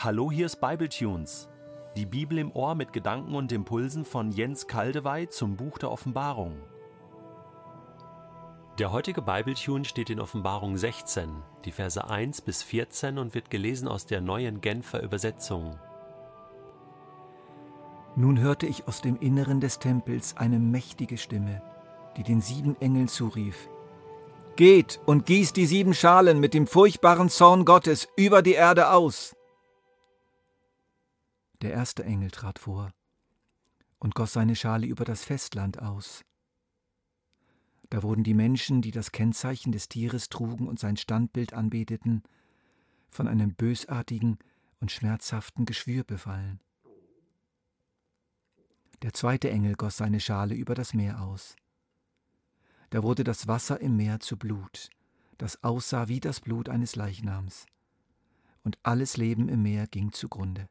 Hallo, hier ist Bibletunes. Die Bibel im Ohr mit Gedanken und Impulsen von Jens Kaldewey zum Buch der Offenbarung. Der heutige Bibletune steht in Offenbarung 16, die Verse 1 bis 14 und wird gelesen aus der neuen Genfer Übersetzung. Nun hörte ich aus dem Inneren des Tempels eine mächtige Stimme, die den sieben Engeln zurief. Geht und gießt die sieben Schalen mit dem furchtbaren Zorn Gottes über die Erde aus. Der erste Engel trat vor und goss seine Schale über das Festland aus. Da wurden die Menschen, die das Kennzeichen des Tieres trugen und sein Standbild anbeteten, von einem bösartigen und schmerzhaften Geschwür befallen. Der zweite Engel goss seine Schale über das Meer aus. Da wurde das Wasser im Meer zu Blut, das aussah wie das Blut eines Leichnams, und alles Leben im Meer ging zugrunde.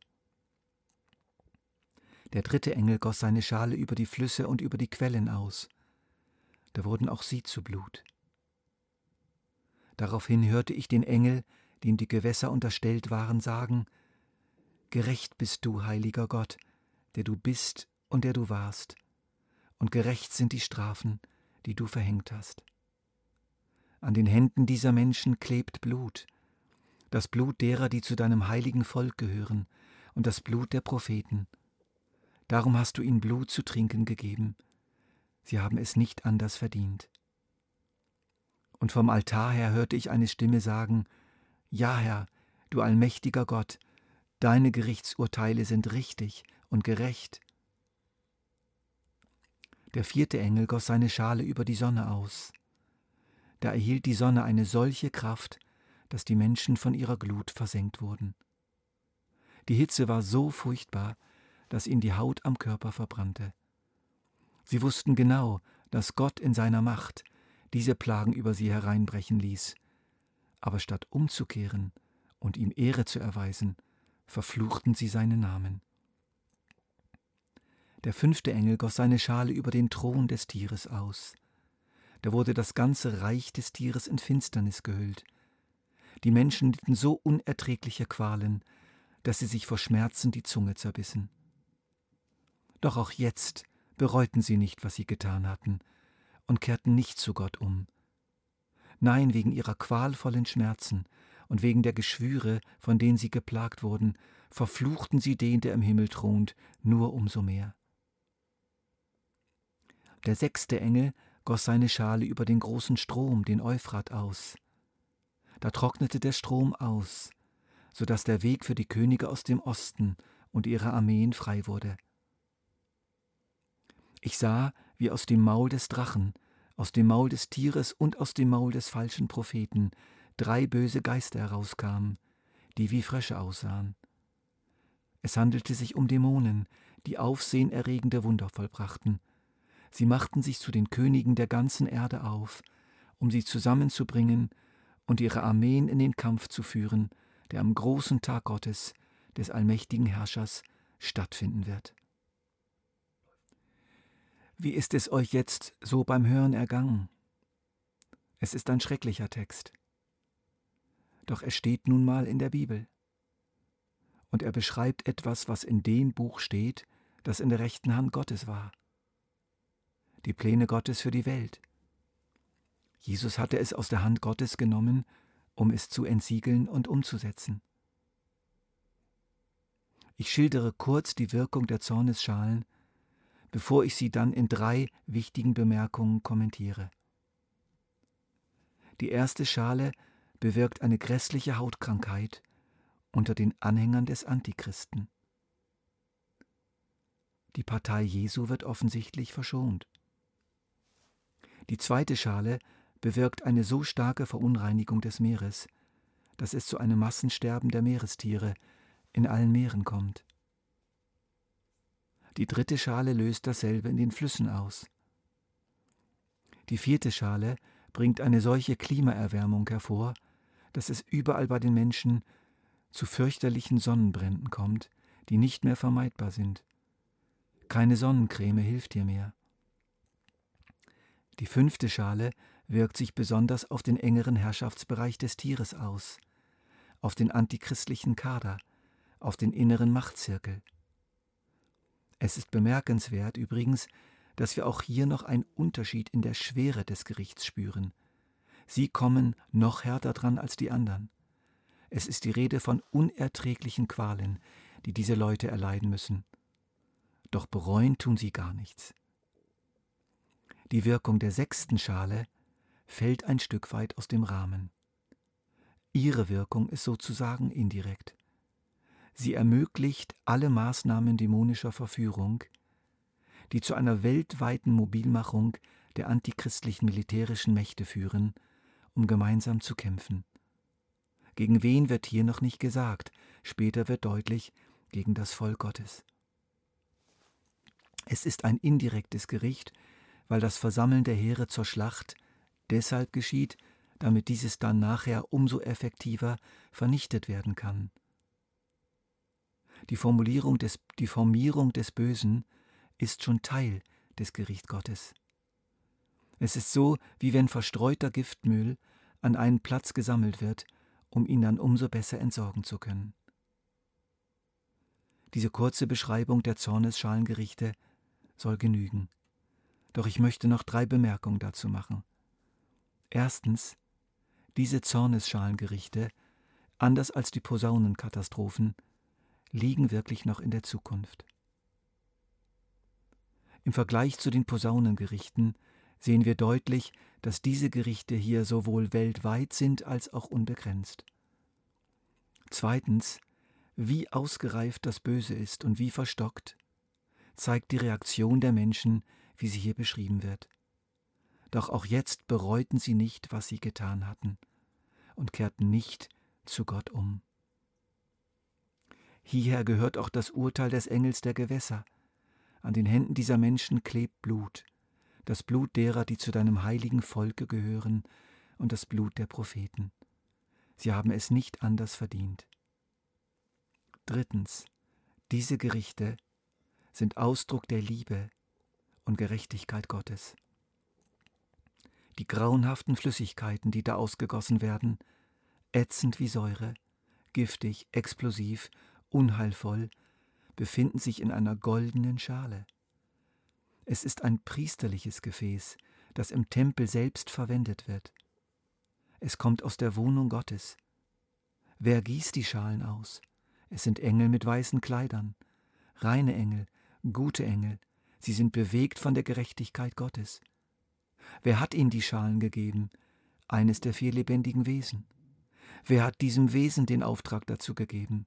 Der dritte Engel goss seine Schale über die Flüsse und über die Quellen aus. Da wurden auch sie zu Blut. Daraufhin hörte ich den Engel, dem die Gewässer unterstellt waren, sagen, Gerecht bist du, heiliger Gott, der du bist und der du warst, und gerecht sind die Strafen, die du verhängt hast. An den Händen dieser Menschen klebt Blut, das Blut derer, die zu deinem heiligen Volk gehören, und das Blut der Propheten, Darum hast du ihnen Blut zu trinken gegeben. Sie haben es nicht anders verdient. Und vom Altar her hörte ich eine Stimme sagen, Ja, Herr, du allmächtiger Gott, deine Gerichtsurteile sind richtig und gerecht. Der vierte Engel goss seine Schale über die Sonne aus. Da erhielt die Sonne eine solche Kraft, dass die Menschen von ihrer Glut versenkt wurden. Die Hitze war so furchtbar, das ihnen die Haut am Körper verbrannte. Sie wussten genau, dass Gott in seiner Macht diese Plagen über sie hereinbrechen ließ. Aber statt umzukehren und ihm Ehre zu erweisen, verfluchten sie seinen Namen. Der fünfte Engel goss seine Schale über den Thron des Tieres aus. Da wurde das ganze Reich des Tieres in Finsternis gehüllt. Die Menschen litten so unerträgliche Qualen, dass sie sich vor Schmerzen die Zunge zerbissen. Doch auch jetzt bereuten sie nicht, was sie getan hatten, und kehrten nicht zu Gott um. Nein, wegen ihrer qualvollen Schmerzen und wegen der Geschwüre, von denen sie geplagt wurden, verfluchten sie den, der im Himmel thront, nur umso mehr. Der sechste Engel goss seine Schale über den großen Strom, den Euphrat, aus. Da trocknete der Strom aus, so dass der Weg für die Könige aus dem Osten und ihre Armeen frei wurde. Ich sah, wie aus dem Maul des Drachen, aus dem Maul des Tieres und aus dem Maul des falschen Propheten drei böse Geister herauskamen, die wie Frösche aussahen. Es handelte sich um Dämonen, die aufsehenerregende Wunder vollbrachten. Sie machten sich zu den Königen der ganzen Erde auf, um sie zusammenzubringen und ihre Armeen in den Kampf zu führen, der am großen Tag Gottes, des allmächtigen Herrschers, stattfinden wird. Wie ist es euch jetzt so beim Hören ergangen? Es ist ein schrecklicher Text. Doch er steht nun mal in der Bibel. Und er beschreibt etwas, was in dem Buch steht, das in der rechten Hand Gottes war. Die Pläne Gottes für die Welt. Jesus hatte es aus der Hand Gottes genommen, um es zu entsiegeln und umzusetzen. Ich schildere kurz die Wirkung der Zornesschalen bevor ich sie dann in drei wichtigen Bemerkungen kommentiere. Die erste Schale bewirkt eine grässliche Hautkrankheit unter den Anhängern des Antichristen. Die Partei Jesu wird offensichtlich verschont. Die zweite Schale bewirkt eine so starke Verunreinigung des Meeres, dass es zu einem Massensterben der Meerestiere in allen Meeren kommt. Die dritte Schale löst dasselbe in den Flüssen aus. Die vierte Schale bringt eine solche Klimaerwärmung hervor, dass es überall bei den Menschen zu fürchterlichen Sonnenbränden kommt, die nicht mehr vermeidbar sind. Keine Sonnencreme hilft hier mehr. Die fünfte Schale wirkt sich besonders auf den engeren Herrschaftsbereich des Tieres aus, auf den antichristlichen Kader, auf den inneren Machtzirkel. Es ist bemerkenswert übrigens, dass wir auch hier noch einen Unterschied in der Schwere des Gerichts spüren. Sie kommen noch härter dran als die anderen. Es ist die Rede von unerträglichen Qualen, die diese Leute erleiden müssen. Doch bereuen tun sie gar nichts. Die Wirkung der sechsten Schale fällt ein Stück weit aus dem Rahmen. Ihre Wirkung ist sozusagen indirekt. Sie ermöglicht alle Maßnahmen dämonischer Verführung, die zu einer weltweiten Mobilmachung der antichristlichen militärischen Mächte führen, um gemeinsam zu kämpfen. Gegen wen wird hier noch nicht gesagt, später wird deutlich, gegen das Volk Gottes. Es ist ein indirektes Gericht, weil das Versammeln der Heere zur Schlacht deshalb geschieht, damit dieses dann nachher umso effektiver vernichtet werden kann. Die Formulierung des, die Formierung des Bösen ist schon Teil des Gericht Gottes. Es ist so, wie wenn verstreuter Giftmüll an einen Platz gesammelt wird, um ihn dann umso besser entsorgen zu können. Diese kurze Beschreibung der Zornesschalengerichte soll genügen. Doch ich möchte noch drei Bemerkungen dazu machen. Erstens, diese Zornesschalengerichte, anders als die Posaunenkatastrophen, liegen wirklich noch in der Zukunft. Im Vergleich zu den Posaunengerichten sehen wir deutlich, dass diese Gerichte hier sowohl weltweit sind als auch unbegrenzt. Zweitens, wie ausgereift das Böse ist und wie verstockt, zeigt die Reaktion der Menschen, wie sie hier beschrieben wird. Doch auch jetzt bereuten sie nicht, was sie getan hatten, und kehrten nicht zu Gott um. Hierher gehört auch das Urteil des Engels der Gewässer. An den Händen dieser Menschen klebt Blut, das Blut derer, die zu deinem heiligen Volke gehören, und das Blut der Propheten. Sie haben es nicht anders verdient. Drittens, diese Gerichte sind Ausdruck der Liebe und Gerechtigkeit Gottes. Die grauenhaften Flüssigkeiten, die da ausgegossen werden, ätzend wie Säure, giftig, explosiv, unheilvoll, befinden sich in einer goldenen Schale. Es ist ein priesterliches Gefäß, das im Tempel selbst verwendet wird. Es kommt aus der Wohnung Gottes. Wer gießt die Schalen aus? Es sind Engel mit weißen Kleidern, reine Engel, gute Engel, sie sind bewegt von der Gerechtigkeit Gottes. Wer hat ihnen die Schalen gegeben? Eines der vier lebendigen Wesen. Wer hat diesem Wesen den Auftrag dazu gegeben?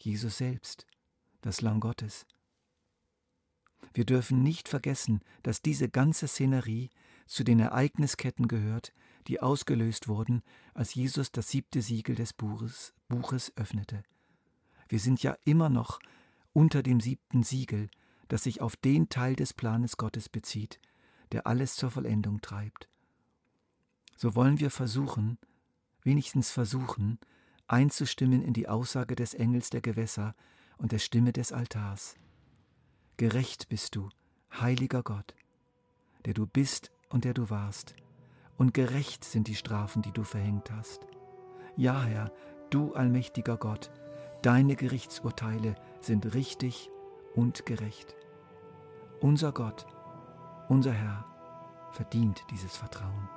Jesus selbst, das Lamm Gottes. Wir dürfen nicht vergessen, dass diese ganze Szenerie zu den Ereignisketten gehört, die ausgelöst wurden, als Jesus das siebte Siegel des Buches, Buches öffnete. Wir sind ja immer noch unter dem siebten Siegel, das sich auf den Teil des Planes Gottes bezieht, der alles zur Vollendung treibt. So wollen wir versuchen, wenigstens versuchen, einzustimmen in die Aussage des Engels der Gewässer und der Stimme des Altars. Gerecht bist du, heiliger Gott, der du bist und der du warst, und gerecht sind die Strafen, die du verhängt hast. Ja, Herr, du allmächtiger Gott, deine Gerichtsurteile sind richtig und gerecht. Unser Gott, unser Herr, verdient dieses Vertrauen.